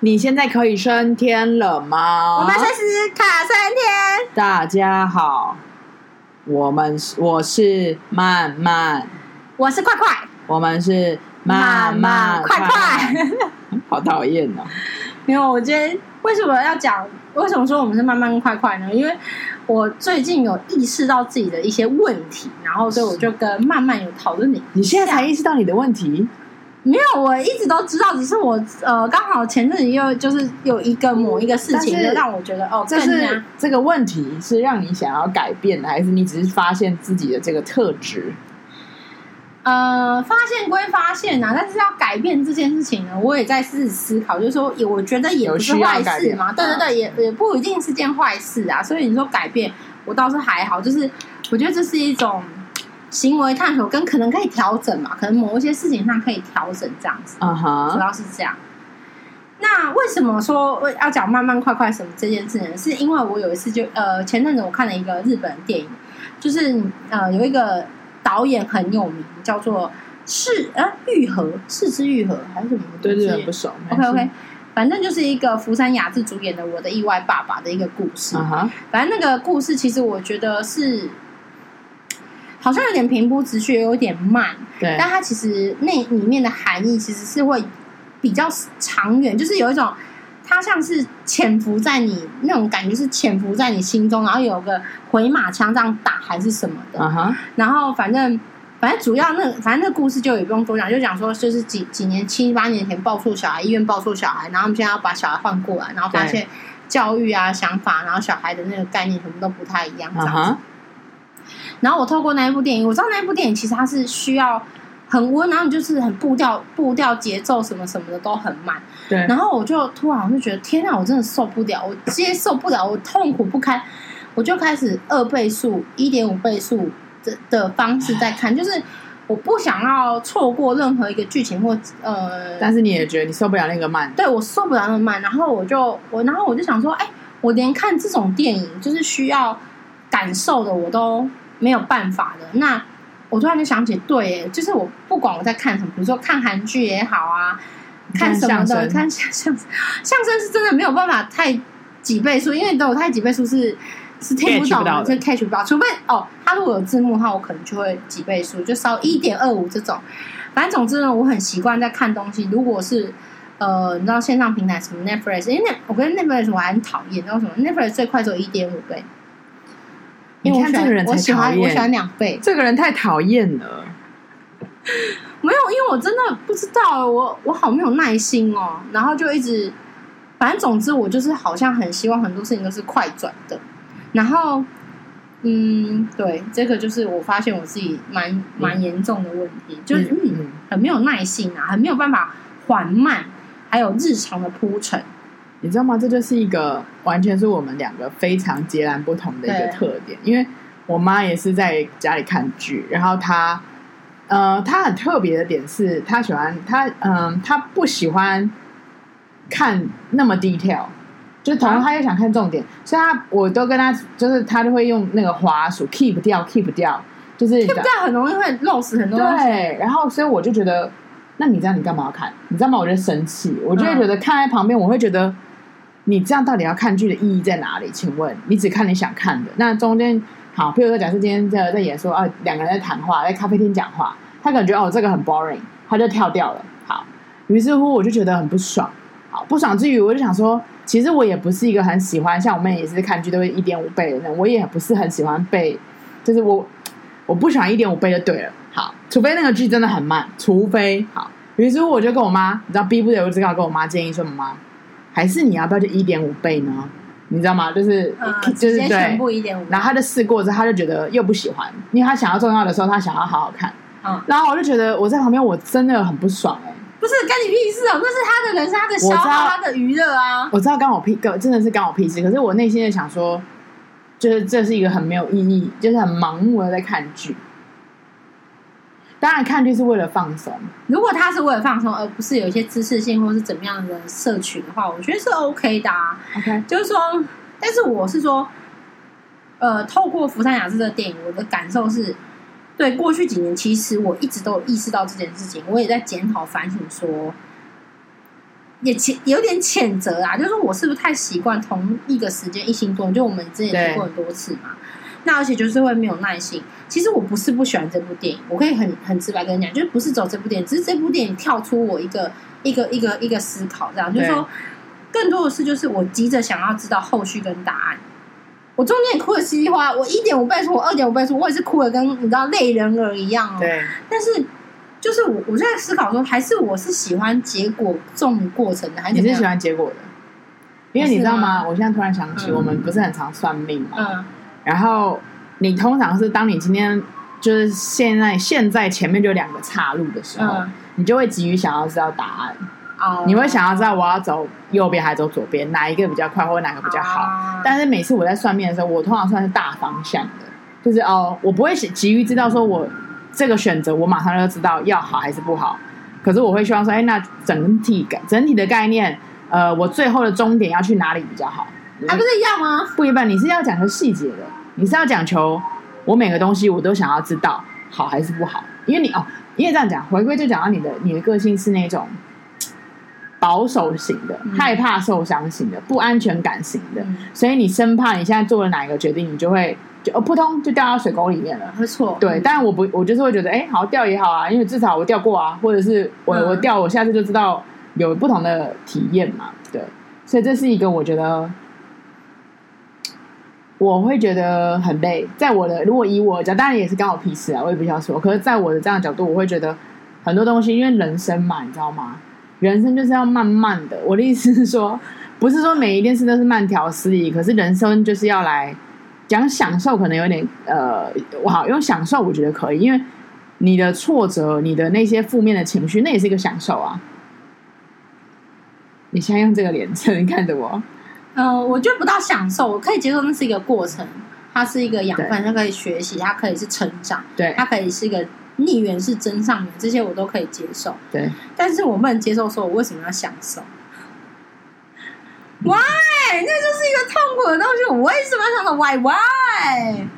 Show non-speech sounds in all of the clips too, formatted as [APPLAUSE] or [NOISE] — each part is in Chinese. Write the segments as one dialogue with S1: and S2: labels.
S1: 你现在可以升天了吗？
S2: 我们随时卡升天。
S1: 大家好，我们我是慢慢，
S2: 我是快快，
S1: 我们是慢慢快快，[LAUGHS] 好讨厌哦！
S2: 因为我今天为什么要讲？为什么说我们是慢慢快快呢？因为我最近有意识到自己的一些问题，然后所以我就跟慢慢有讨论你。
S1: 你现在才意识到你的问题？
S2: 没有，我一直都知道，只是我呃，刚好前阵子又就是有一个某一个事情，就让我觉得哦，
S1: 这是这个问题是让你想要改变的，还是你只是发现自己的这个特质？
S2: 呃，发现归发现啊，但是要改变这件事情呢，我也在试思考，就是说，我觉得也不是坏事嘛，对对对，也也不一定是件坏事啊。所以你说改变，我倒是还好，就是我觉得这是一种。行为探索跟可能可以调整嘛，可能某一些事情上可以调整这样子，嗯哼，主要是这样。那为什么说要讲慢慢快快什么这件事呢？是因为我有一次就呃前阵子我看了一个日本电影，就是呃有一个导演很有名，叫做是呃愈合是之愈合还是什么？
S1: 对对对，不熟。
S2: OK OK，反正就是一个福山雅治主演的《我的意外爸爸》的一个故事。反正那个故事其实我觉得是。好像有点平铺直叙，有点慢。对，但它其实那里面的含义其实是会比较长远，就是有一种它像是潜伏在你那种感觉，是潜伏在你心中，然后有个回马枪这样打还是什么的。Uh huh. 然后反正反正主要那反正那故事就也不用多讲，就讲说就是几几年七八年前抱错小孩，医院抱错小孩，然后他们现在要把小孩换过来，然后发现教育啊想法，然后小孩的那个概念什么都不太一样，这样子。Uh huh. 然后我透过那一部电影，我知道那一部电影其实它是需要很温，然后你就是很步调、步调、节奏什么什么的都很慢。对。然后我就突然我就觉得，天哪，我真的受不了，我接受不了，我痛苦不堪，我就开始二倍速、一点五倍速的的方式在看，就是我不想要错过任何一个剧情或呃。
S1: 但是你也觉得你受不了那个慢？
S2: 对，我受不了那个慢，然后我就我，然后我就想说，哎，我连看这种电影就是需要感受的，我都。没有办法的，那我突然就想起，对，就是我不管我在看什么，比如说看韩剧也好啊，看什么的，看相声，[LAUGHS] 相声是真的没有办法太几倍速，因为都有太几倍速是是听不懂的，就 catch 不到，除非哦，他如果有字幕的话，我可能就会几倍速，就稍一点二五这种。反正总之呢，我很习惯在看东西，如果是呃，你知道线上平台什么 Netflix，因为那我跟 Netflix 我还很讨厌，你知道什么？Netflix 最快只有一点五倍。
S1: 你看这个人我喜欢
S2: 我喜欢两倍。
S1: 这个人太讨厌了。[LAUGHS]
S2: 没有，因为我真的不知道，我我好没有耐心哦。然后就一直，反正总之我就是好像很希望很多事情都是快转的。然后，嗯，对，这个就是我发现我自己蛮蛮严重的问题，嗯、就是嗯，很没有耐心啊，很没有办法缓慢，还有日常的铺陈。
S1: 你知道吗？这就是一个完全是我们两个非常截然不同的一个特点。因为我妈也是在家里看剧，然后她，呃，她很特别的点是，她喜欢她，嗯、呃，她不喜欢看那么 detail，就是同样她又想看重点，啊、所以她我都跟她，就是她就会用那个滑鼠 keep 掉，keep 掉，就是
S2: keep 掉很容易会漏死很多东西。
S1: 对，然后所以我就觉得，那你这样你干嘛要看？你知道吗？我就生气，我就会觉得看在旁边，我会觉得。你这样到底要看剧的意义在哪里？请问你只看你想看的，那中间好，譬如说，假设今天在在演说啊，两个人在谈话，在咖啡厅讲话，他感觉哦这个很 boring，他就跳掉了。好，于是乎我就觉得很不爽，好不爽之余，我就想说，其实我也不是一个很喜欢，像我妹也是看剧都会一点五倍的那种，我也不是很喜欢被，就是我我不喜欢一点五倍就对了。好，除非那个剧真的很慢，除非好，于是乎我就跟我妈，你知道逼不得已，我只好跟我妈建议说，妈妈。还是你要不要就一点五倍呢？你知道吗？就是、嗯、就是对，全部一点五。然后他就试过之后，他就觉得又不喜欢，因为他想要重要的时候，他想要好好看。嗯，然后我就觉得我在旁边，我真的很不爽哎、欸。
S2: 不是干你屁事哦，那是他的人生，他的消耗，他的娱乐啊。
S1: 我知道干我屁，真的是干我屁事。可是我内心在想说，就是这是一个很没有意义，就是很盲目的在看剧。当然，看剧是为了放松。
S2: 如果他是为了放松，而不是有一些知识性或是怎么样的摄取的话，我觉得是 OK 的啊。OK，就是说，但是我是说，呃，透过福山雅治的电影，我的感受是，对过去几年，其实我一直都有意识到这件事情，我也在检讨反省说，也谴有点谴责啊，就是说我是不是太习惯同一个时间一心多用？就我们之前提过很多次嘛。那而且就是会没有耐心。其实我不是不喜欢这部电影，我可以很很直白跟你讲，就是不是走这部电影，只是这部电影跳出我一个一个一个一个思考，这样就是说，更多的是就是我急着想要知道后续跟答案。我中间也哭的稀里哗啦，我一点五倍速，我二点五倍速，我也是哭的跟你知道泪人儿一样哦。
S1: 对。
S2: 但是就是我我就在思考说，还是我是喜欢结果重过程的，还是
S1: 你是喜欢结果的？因为你知道吗？我现在突然想起，我们不是很常算命嘛。嗯。然后你通常是当你今天就是现在现在前面就两个岔路的时候，嗯、你就会急于想要知道答案。Oh, 你会想要知道我要走右边还是走左边，哪一个比较快，或者哪个比较好？Oh. 但是每次我在算命的时候，我通常算是大方向的，就是哦，我不会急于知道说我这个选择我马上就知道要好还是不好。可是我会希望说，哎，那整体感整体的概念，呃，我最后的终点要去哪里比较好？
S2: 还不是一样吗？
S1: 不一般，你是要讲求细节的，你是要讲求我每个东西我都想要知道好还是不好，因为你哦，因为这样讲，回归就讲到你的你的个性是那种。保守型的，害怕受伤型的，不安全感型的，嗯、所以你生怕你现在做了哪一个决定，你就会就扑通就掉到水沟里面了。
S2: 没错，
S1: 对。但我不，我就是会觉得，哎、欸，好掉也好啊，因为至少我掉过啊，或者是我、嗯、我掉，我下次就知道有不同的体验嘛。对，所以这是一个我觉得我会觉得很累。在我的如果以我讲，当然也是刚好屁事啊，我也不想说。可是，在我的这样的角度，我会觉得很多东西，因为人生嘛，你知道吗？人生就是要慢慢的，我的意思是说，[LAUGHS] 不是说每一件事都是慢条斯理，可是人生就是要来讲享受，可能有点呃，我好用享受，我觉得可以，因为你的挫折，你的那些负面的情绪，那也是一个享受啊。你现在用这个脸色，[LAUGHS] 你看着我，
S2: 呃，我觉得不到享受，我可以接受那是一个过程，它是一个养分，它可以学习，它可以是成长，
S1: 对，
S2: 它可以是一个。逆缘是真上缘，这些我都可以接受。
S1: 对，
S2: 但是我不能接受说，我为什么要享受？Why？[LAUGHS] 那就是一个痛苦的东西。我为什么要享受？Why？Why？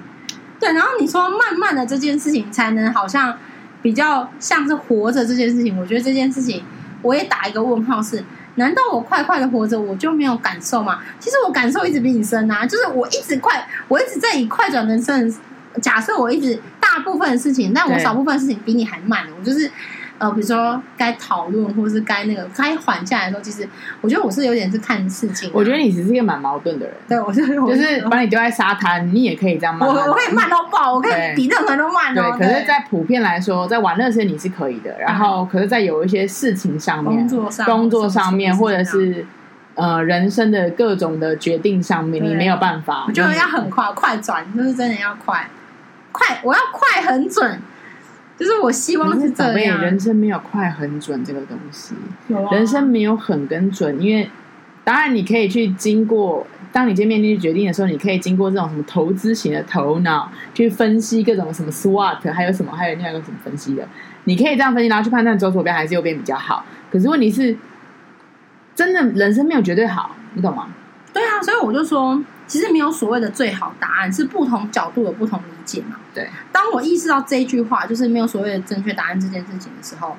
S2: 对，然后你说慢慢的这件事情才能好像比较像是活着这件事情，我觉得这件事情我也打一个问号是：是难道我快快的活着我就没有感受吗？其实我感受一直比你深啊，就是我一直快，我一直在以快转人生。假设我一直大部分的事情，但我少部分的事情比你还慢。我就是呃，比如说该讨论或者是该那个该缓下来的时候，其实我觉得我是有点是看事情、啊。
S1: 我觉得你只是一个蛮矛盾的人。
S2: 对，我是
S1: 就是把你丢在沙滩，你也可以这样慢，慢。
S2: 我我可以慢到爆，我可以比任何人都慢哦。
S1: 对，可是，在普遍来说，在玩乐时你是可以的。然后，可是，在有一些事情上面，工作上，工作上面，或者是呃人生的各种的决定上面，你没有办法。
S2: 我觉得要很快，快转就是真的要快。快！我要快很准，就是我希望是这样。
S1: 人生没有快很准这个东西，人生没有很跟准，因为当然你可以去经过，当你今天面临决定的时候，你可以经过这种什么投资型的头脑去分析各种什么 SWOT，还有什么，还有另外一个什么分析的，你可以这样分析，然后去判断走左边还是右边比较好。可是问题是，真的人生没有绝对好，你懂吗？
S2: 对啊，所以我就说。其实没有所谓的最好答案，是不同角度有不同理解嘛。
S1: 对，
S2: 当我意识到这一句话就是没有所谓的正确答案这件事情的时候，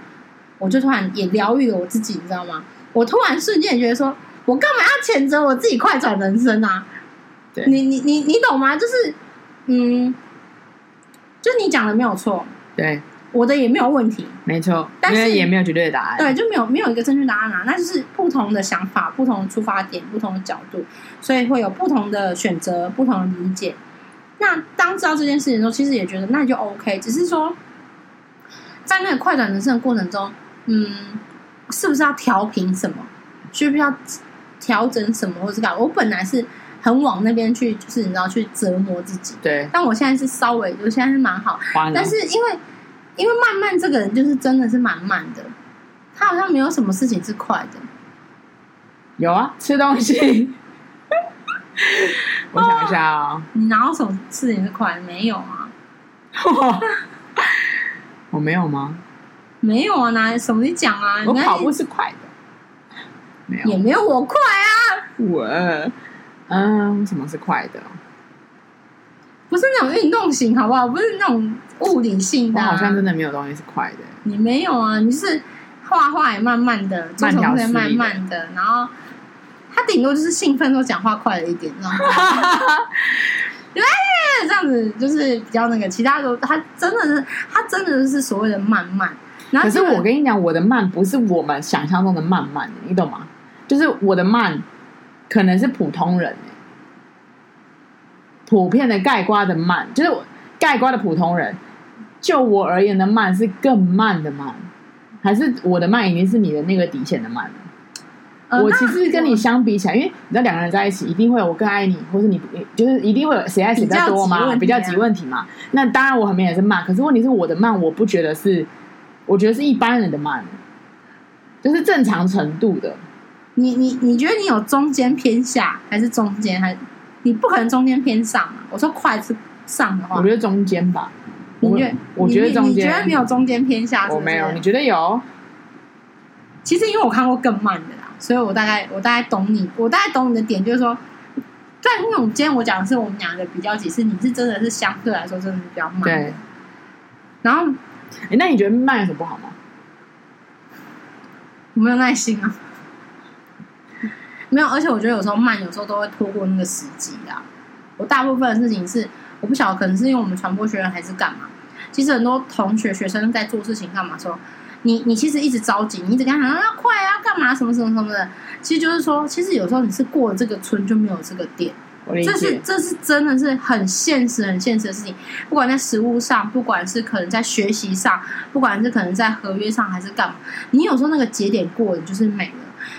S2: 我就突然也疗愈了我自己，你知道吗？我突然瞬间也觉得说，我干嘛要谴责我自己快转人生啊？
S1: 对，
S2: 你你你你懂吗？就是，嗯，就你讲的没有错。
S1: 对。
S2: 我的也没有问题，
S1: 没错，但是也没有绝对的答案，
S2: 对，就没有没有一个正确答案啊，那就是不同的想法、不同的出发点、不同的角度，所以会有不同的选择、不同的理解。那当知道这件事情的时候，其实也觉得那就 OK，只是说在那个快转人生的过程中，嗯，是不是要调平什么？需不需要调整什么，或是干？我本来是很往那边去，就是你知道去折磨自己，
S1: 对。
S2: 但我现在是稍微，我现在是蛮好，但是因为。因为慢慢这个人就是真的是蛮慢的，他好像没有什么事情是快的。
S1: 有啊，吃东西。[LAUGHS] 我想一下啊、哦，
S2: 你哪有什么事情是快的？没有啊。[LAUGHS]
S1: 我没有吗？
S2: 没有啊，哪什么你讲啊？
S1: 我跑步是快的。没有，
S2: 也没有我快啊。
S1: 我，嗯，什么是快的？
S2: 不是那种运动型，好不好？不是那种物理性的、啊。
S1: 我好像真的没有东西是快的。
S2: 你没有啊？你是画画也慢慢的，做什么也慢慢的，然后他顶多就是兴奋说讲话快了一点，这样子，对，这样子就是比较那个，其他的他真的是他真的是所谓的慢慢。
S1: 可是我跟你讲，我的慢不是我们想象中的慢慢，你懂吗？就是我的慢可能是普通人，普遍的盖瓜的慢，就是盖瓜的普通人。就我而言的慢是更慢的慢，还是我的慢已经是你的那个底线的慢了？呃、我其实跟你相比起来，因为你知道两个人在一起一定会有我更爱你，或是你就是一定会有谁爱谁比较多嘛，比较急问题嘛。那当然我很明显是慢，可是问题是我的慢，我不觉得是，我觉得是一般人的慢，就是正常程度的。
S2: 你你你觉得你有中间偏下，还是中间？还你不可能中间偏上嘛？我说快是上的话，
S1: 我觉得中间吧。
S2: 你觉得？我觉得中间，你觉得没有中间偏下是不是？
S1: 我没有，你觉得有？
S2: 其实因为我看过更慢的啦，所以我大概我大概懂你，我大概懂你的点，就是说，在那种今天我讲的是我们两个比较级，是你是真的是相对来说真的是比较慢。对。然后，
S1: 哎，那你觉得慢有什么不好吗？
S2: 我没有耐心啊。没有，而且我觉得有时候慢，有时候都会拖过那个时机啊。我大部分的事情是，我不晓得，可能是因为我们传播学院还是干嘛。其实很多同学学生在做事情干嘛说，你你其实一直着急，你一直跟他讲要快啊，干嘛什么什么什么的。其实就是说，其实有时候你是过了这个村就没有这个店。这是这是真的是很现实很现实的事情。不管在实物上，不管是可能在学习上，不管是可能在合约上还是干嘛，你有时候那个节点过了就是没了。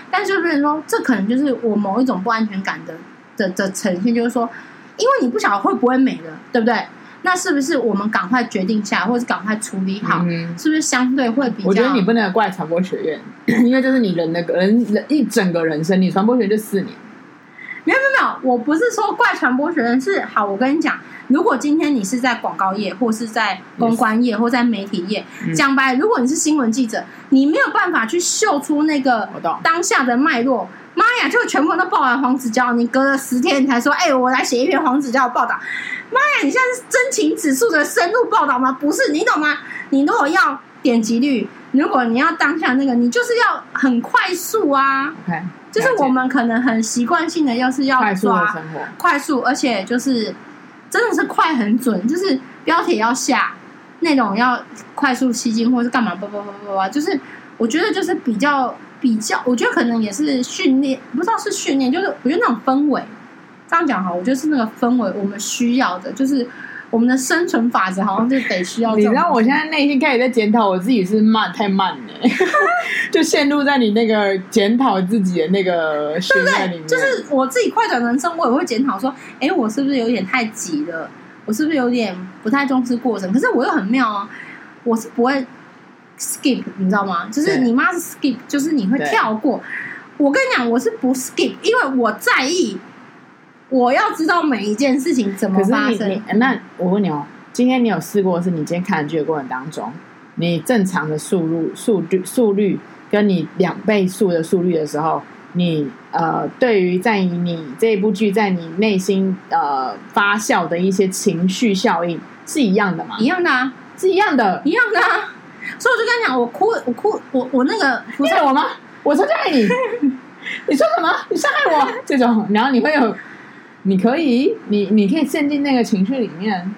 S2: 但是就是说，这可能就是我某一种不安全感的的的呈现，就是说，因为你不晓得会不会没了，对不对？那是不是我们赶快决定下来，或者是赶快处理好？嗯、是不是相对会比较？
S1: 我觉得你不能怪传播学院，因为这是你人的人人一整个人生，你传播学院就四年。
S2: 没有没有没有，我不是说怪传播学院，是好，我跟你讲，如果今天你是在广告业，或是在公关业，或在媒体业，嗯、讲白，如果你是新闻记者，你没有办法去秀出那个当下的脉络。妈呀，就全部都报完黄子佼，你隔了十天你才说，哎、欸，我来写一篇黄子佼的报道。妈呀，你现在是真情指数的深入报道吗？不是，你懂吗？你如果要点击率，如果你要当下那个，你就是要很快速啊。就是我们可能很习惯性的，要是要抓
S1: 快速的生活，
S2: 快速，而且就是真的是快很准，就是标题要下，内容要快速吸睛，或是干嘛，不不不不不，就是我觉得就是比较。比较，我觉得可能也是训练，不知道是训练，就是我觉得那种氛围，这样讲哈，我觉得是那个氛围，我们需要的，就是我们的生存法则，好像就得需要。
S1: 你知道，我现在内心开始在检讨我自己是慢太慢了，[LAUGHS] 就陷入在你那个检讨自己的那个训练里面。
S2: 就是我自己快转人生，我也会检讨说，哎，我是不是有点太急了？我是不是有点不太重视过程？可是我又很妙啊，我是不会。skip，你知道吗？就是你妈是 skip，就是你会跳过。我跟你讲，我是不 skip，因为我在意，我要知道每一件事情怎么发生。
S1: 你你那我问你哦，今天你有试过是你今天看剧的过程当中，你正常的速率、速率、速率跟你两倍速的速率的时候，你呃，对于在于你这一部剧在你内心呃发酵的一些情绪效应是一样的吗？
S2: 一样的啊，
S1: 是一样的，
S2: 一样的啊。所以我就跟你讲，我哭，我哭，我我那个
S1: 不是我吗？我说爱你，[LAUGHS] 你说什么？你伤害我这种，然后你会有，你可以，你你可以陷进那个情绪里面，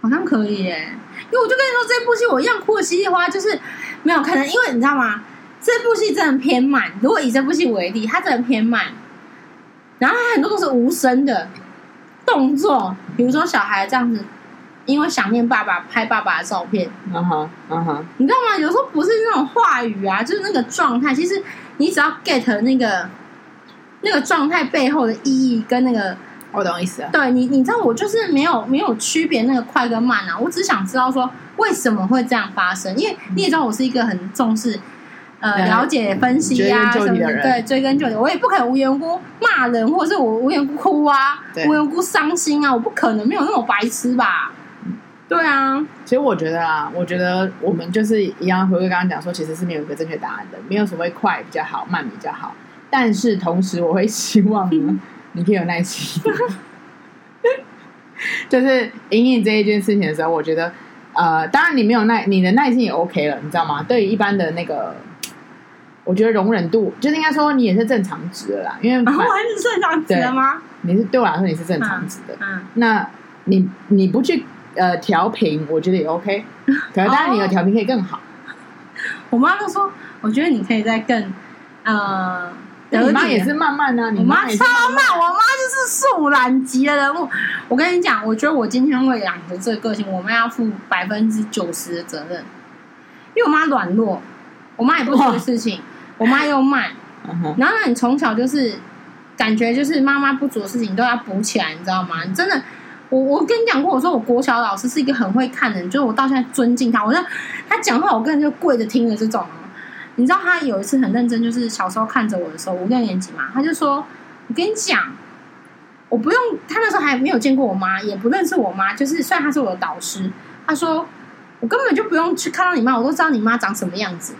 S2: 好像可以耶。因为我就跟你说，这部戏我一样哭的稀里哗啦，就是没有可能，因为你知道吗？这部戏真的偏慢。如果以这部戏为例，它真的偏慢，然后它很多都是无声的动作，比如说小孩这样子。因为想念爸爸，拍爸爸的照片。
S1: 嗯哼，嗯哼，
S2: 你知道吗？有时候不是那种话语啊，就是那个状态。其实你只要 get 那个那个状态背后的意义跟那个，
S1: 我懂意思啊。
S2: 对你，你知道我就是没有没有区别那个快跟慢啊。我只想知道说为什么会这样发生。因为你也知道我是一个很重视呃了解分析啊什么的，对，追根究底。我也不可能无缘无故骂人，或者是我无缘无故哭啊，无缘无故伤心啊，我不可能没有那么白痴吧。对啊，
S1: 其实我觉得啊，我觉得我们就是一样，回归刚刚讲说，其实是没有一个正确答案的，没有所谓快比较好，慢比较好。但是同时，我会希望呢，[LAUGHS] 你可以有耐心，[LAUGHS] 就是隐隐这一件事情的时候，我觉得呃，当然你没有耐，你的耐心也 OK 了，你知道吗？对于一般的那个，我觉得容忍度，就是应该说你也是正常值的啦。因为、
S2: 啊、我还是正常值的吗？
S1: 你是对我来说你是正常值的。嗯，嗯那你你不去呃调频，我觉得也 OK。[LAUGHS] 可是当然你的调频可以更好。哦、
S2: 我妈都说，我觉得你可以再更呃。
S1: 你妈也是慢慢呢、啊，你妈
S2: 超慢，我妈就是树懒级的人物。我跟你讲，我觉得我今天会养成这个个性，我妈要负百分之九十的责任，因为我妈软弱，我妈也不做事情，我妈又慢，[LAUGHS] 然后呢，你从小就是感觉就是妈妈不做的事情都要补起来，你知道吗？你真的，我我跟你讲过，我说我国小老师是一个很会看的人，就是我到现在尊敬他，我说他讲话，我根本就跪着听的这种。你知道他有一次很认真，就是小时候看着我的时候，五六年级嘛，他就说：“我跟你讲，我不用。”他那时候还没有见过我妈，也不认识我妈。就是虽然他是我的导师，他说：“我根本就不用去看到你妈，我都知道你妈长什么样子。”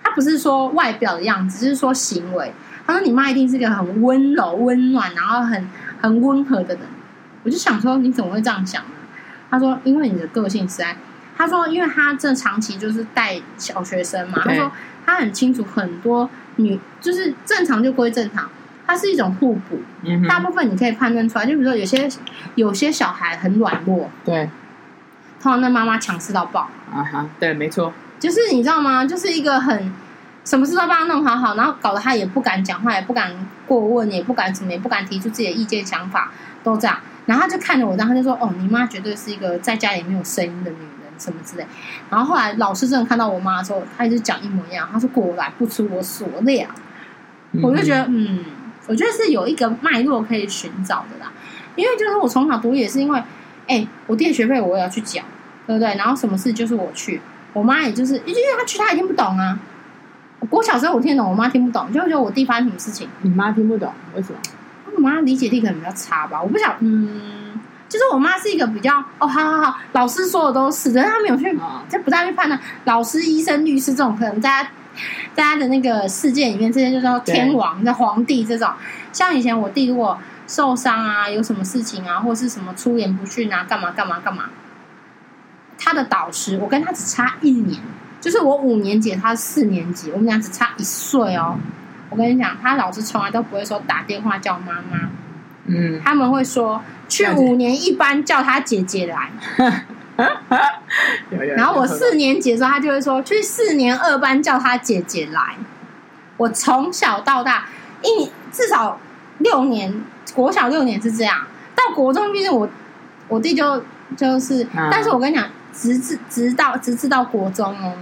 S2: 他不是说外表的样子，只是说行为。他说：“你妈一定是一个很温柔、温暖，然后很很温和的人。”我就想说：“你怎么会这样想呢？”他说：“因为你的个性实在。”他说：“因为他这长期就是带小学生嘛。”他说。他很清楚，很多女就是正常就归正常，它是一种互补。嗯，大部分你可以判断出来，就比如说有些有些小孩很软弱，
S1: 对，
S2: 通常那妈妈强势到爆。
S1: 啊哈，对，没错，
S2: 就是你知道吗？就是一个很什么事都帮他弄好好，然后搞得他也不敢讲话，也不敢过问，也不敢什么，也不敢提出自己的意见想法，都这样。然后他就看着我，然后他就说：“哦，你妈绝对是一个在家里没有声音的女人。”什么之类，然后后来老师真的看到我妈的时候，他一直讲一模一样。他说：“果然不出我所料。嗯”我就觉得，嗯，我觉得是有一个脉络可以寻找的啦。因为就是我从小读也是因为，哎，我弟的学费我也要去缴，对不对？然后什么事就是我去，我妈也就是，因为她去她也听不懂啊。我小时候我听得懂，我妈听不懂，就觉得我弟发生什么事情，
S1: 你妈听不懂，为什么？
S2: 我妈理解力可能比较差吧，我不想，嗯。就是我妈是一个比较哦，好好好，老师说的都是，但是她没有去，就不大去判断。老师、医生、律师这种，可能在大家的那个世界里面，这些就叫天王、的皇帝这种。像以前我弟如果受伤啊，有什么事情啊，或是什么出言不逊啊，干嘛干嘛干嘛，他的导师，我跟他只差一年，就是我五年级，他四年级，我们俩只差一岁哦。我跟你讲，他老师从来都不会说打电话叫妈妈，嗯，他们会说。去五年一班叫他姐姐来，然后我四年级的时候，他就会说去四年二班叫他姐姐来。我从小到大一至少六年，国小六年是这样，到国中毕竟我我弟就就是，但是我跟你讲，直至直到直至到国中哦，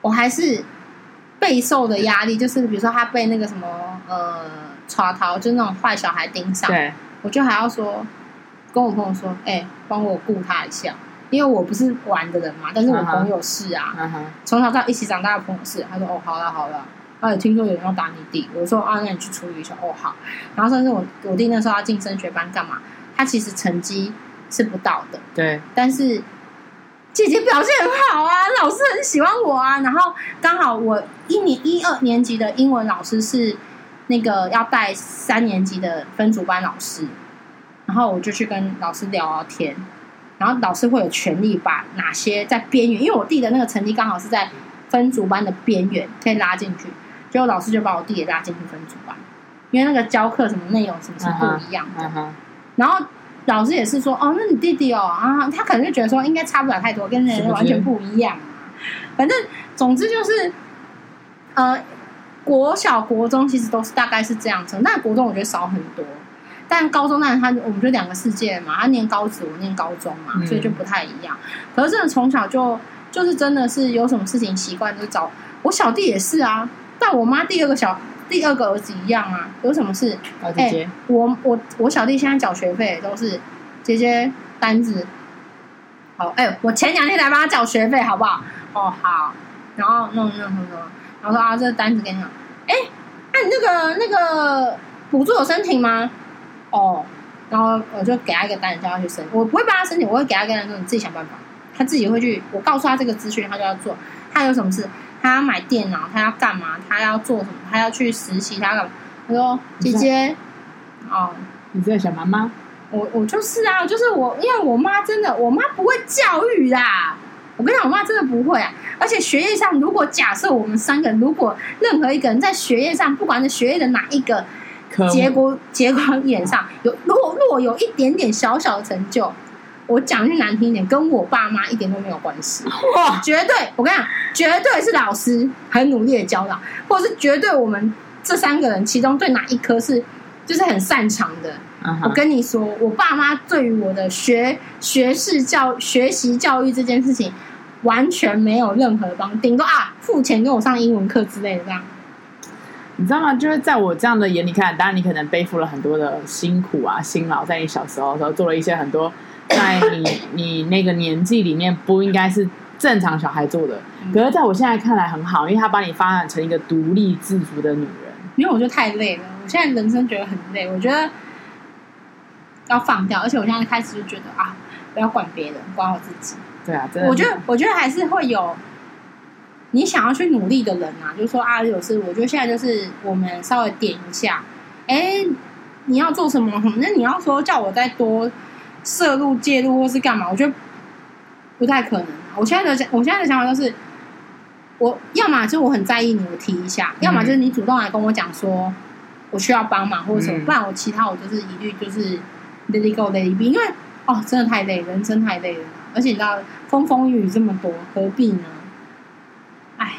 S2: 我还是备受的压力，就是比如说他被那个什么呃，耍淘，就是那种坏小孩盯上，对，我就还要说。跟我朋友说：“哎、欸，帮我顾他一下，因为我不是玩的人嘛。但是我朋友是啊，从、uh -huh. 小到一起长大的朋友是。他说：‘哦，好了好了。’他也听说有人要打你弟，我说：‘啊，那你去处理一下。’哦，好。然后甚至我我弟那时候要进升学班干嘛？他其实成绩是不到的，
S1: 对。
S2: 但是姐姐表现很好啊，老师很喜欢我啊。然后刚好我一年一二年级的英文老师是那个要带三年级的分组班老师。”然后我就去跟老师聊聊天，然后老师会有权利把哪些在边缘，因为我弟的那个成绩刚好是在分组班的边缘，可以拉进去。结果老师就把我弟也拉进去分组班，因为那个教课什么内容什么是不一样的。Uh -huh. 然后老师也是说：“哦，那你弟弟哦啊，他可能就觉得说应该差不了太多，跟人完全不一样。是是？”反正总之就是，呃，国小国中其实都是大概是这样子，但国中我觉得少很多。但高中那他我们就两个世界嘛，他念高职，我念高中嘛，嗯、所以就不太一样。可是真的从小就就是真的是有什么事情习惯就找我小弟也是啊，但我妈第二个小第二个儿子一样啊，有什么事？哎、欸，我我我小弟现在缴学费都是姐姐单子。好，哎、欸，我前两天才帮他缴学费，好不好？哦，好，然后弄弄弄弄，然后说啊，这个单子给你。哎、欸，那、啊、你那个那个补助有申请吗？哦，然后我就给他一个单子，叫他去申。我不会帮他申请，我会给他一个单子说：“你自己想办法。”他自己会去。我告诉他这个资讯，他就要做。他有什么事？他要买电脑，他要干嘛？他要做什么？他要去实习，他要干嘛？他说：“姐姐，哦，
S1: 你在想妈妈？
S2: 我我就是啊，就是我，因为我妈真的，我妈不会教育啦。我跟你讲，我妈真的不会啊。而且学业上，如果假设我们三个人，如果任何一个人在学业上，不管是学业的哪一个节骨节骨眼上有，如果如果有一点点小小的成就，我讲句难听一点，跟我爸妈一点都没有关系。哇，绝对！我跟你讲，绝对是老师很努力的教导，或者是绝对我们这三个人其中对哪一科是就是很擅长的。Uh. 我跟你说，我爸妈对于我的学学士教学习教育这件事情完全没有任何帮，顶多啊付钱给我上英文课之类的这样。
S1: 你知道吗？就是在我这样的眼里看，当然你可能背负了很多的辛苦啊、辛劳，在你小时候的时候做了一些很多。在你 [LAUGHS] 你那个年纪里面，不应该是正常小孩做的。可是在我现在看来很好，因为他把你发展成一个独立自主的女人。
S2: 因为我觉得太累了，我现在人生觉得很累，我觉得要放掉。而且我现在开始就觉得啊，不要管别人，管好自己。
S1: 对啊，真的。
S2: 我觉得我觉得还是会有你想要去努力的人啊，就是说啊，有事我觉得现在就是我们稍微点一下，哎，你要做什么？那你要说叫我再多。摄入介入或是干嘛？我觉得不太可能。我现在的，我现在的想法就是，我要么就是我很在意你，我提一下；嗯、要么就是你主动来跟我讲说我需要帮忙或者什么，嗯、不然我其他我就是一律就是 let it go let it be。因为哦，真的太累，人生太累了，而且你知道风风雨雨这么多，何必呢？哎，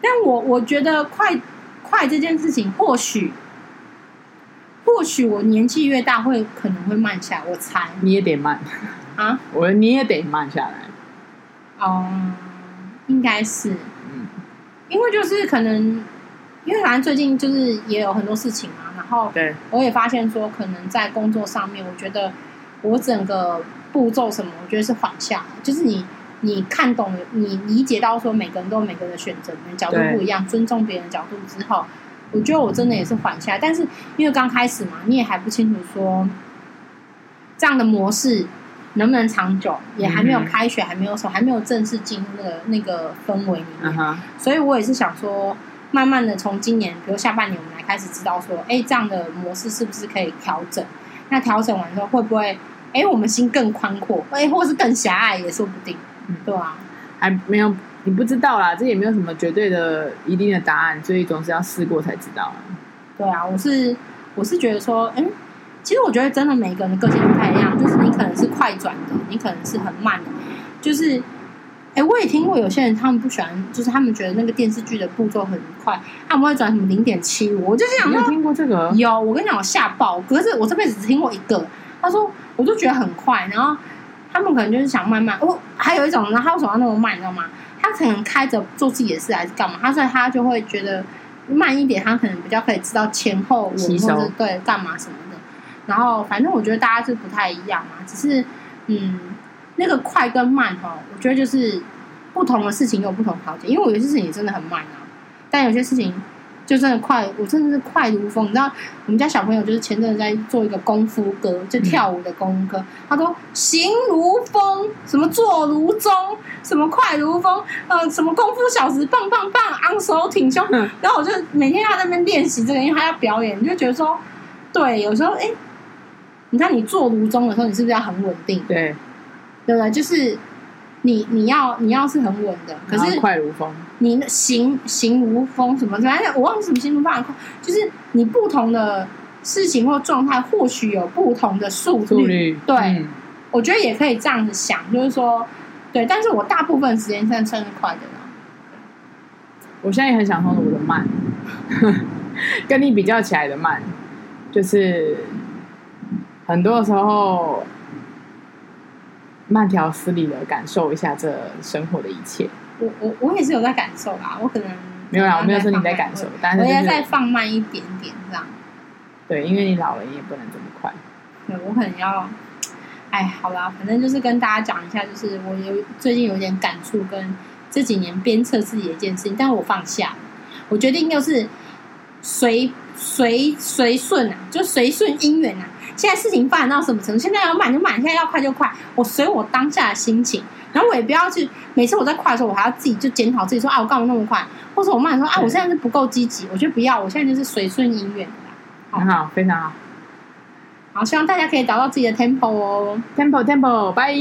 S2: 但我我觉得快快这件事情或许。或许我年纪越大，会可能会慢下来。我猜
S1: 你也得慢
S2: 啊！
S1: 我你也得慢下来。
S2: 哦、嗯，应该是，嗯，因为就是可能，因为反正最近就是也有很多事情嘛，然后对，我也发现说，可能在工作上面，我觉得我整个步骤什么，我觉得是缓下来。就是你你看懂，你理解到说，每个人都有每个人的选择，角度不一样，尊重别人的角度之后。我觉得我真的也是缓下来，但是因为刚开始嘛，你也还不清楚说这样的模式能不能长久，也还没有开学，还没有说还没有正式进入那个那个氛围里面，uh. 所以我也是想说，慢慢的从今年，比如下半年，我们来开始知道说，哎，这样的模式是不是可以调整？那调整完之后，会不会哎，我们心更宽阔，哎，或是更狭隘也说不定，对啊，
S1: 还没有。你不知道啦，这也没有什么绝对的、一定的答案，所以总是要试过才知道。
S2: 对啊，我是我是觉得说，嗯，其实我觉得真的每个人的个性不太一样，就是你可能是快转的，你可能是很慢的，就是，哎，我也听过有些人他们不喜欢，就是他们觉得那个电视剧的步骤很快，他们会转什么零点七五，我就是想说，
S1: 有听过这个？
S2: 有，我跟你讲，我吓爆，可是我这辈子只听过一个，他说，我就觉得很快，然后他们可能就是想慢慢，哦，还有一种，然后他为什么要那么慢，你知道吗？他可能开着做自己的事还是干嘛？他所以他就会觉得慢一点，他可能比较可以知道前后文或者对干嘛什么的。然后反正我觉得大家是不太一样嘛，只是嗯，那个快跟慢哈，我觉得就是不同的事情有不同条件。因为我有些事情也真的很慢啊，但有些事情。就真的快，我真的是快如风。你知道，我们家小朋友就是前阵子在做一个功夫歌，就跳舞的功夫歌。嗯、他说：“行如风，什么坐如钟，什么快如风，呃，什么功夫小时棒棒棒，昂首挺胸。嗯”然后我就每天要在那边练习这个，因为他要表演，你就觉得说，对，有时候哎，你看你坐如钟的时候，你是不是要很稳定？
S1: 对，
S2: 对不对？就是。你你要你要是很稳的，可是
S1: 快如风，
S2: 你行行如风什么？反正我忘了什么行如风，就是你不同的事情或状态，或许有不同的速率。速率对，嗯、我觉得也可以这样子想，就是说，对。但是我大部分时间现在算是快的了。
S1: 我现在也很享受我的慢，[LAUGHS] 跟你比较起来的慢，就是很多时候。慢条斯理的感受一下这生活的一切。
S2: 我我我也是有在感受啦，我可能
S1: 没有啦，我没有说你在感受，但是
S2: 我也在放慢一点点这样。
S1: 对，因为你老了，你也不能这么快。
S2: 对，我可能要，哎，好啦，反正就是跟大家讲一下，就是我有最近有点感触，跟这几年鞭策自己的一件事情，但是我放下，我决定就是随随随顺啊，就随顺姻缘啊。现在事情发展到什么程度？现在要慢就慢，现在要快就快。我随我当下的心情，然后我也不要去每次我在快的时候，我还要自己就检讨自己说啊，我干嘛那么快？或者我慢说啊，我现在是不够积极。我觉得不要，我现在就是随顺因缘。
S1: 很好，非常好。
S2: 好，希望大家可以找到自己的 tempo 哦，tempo
S1: tempo，拜。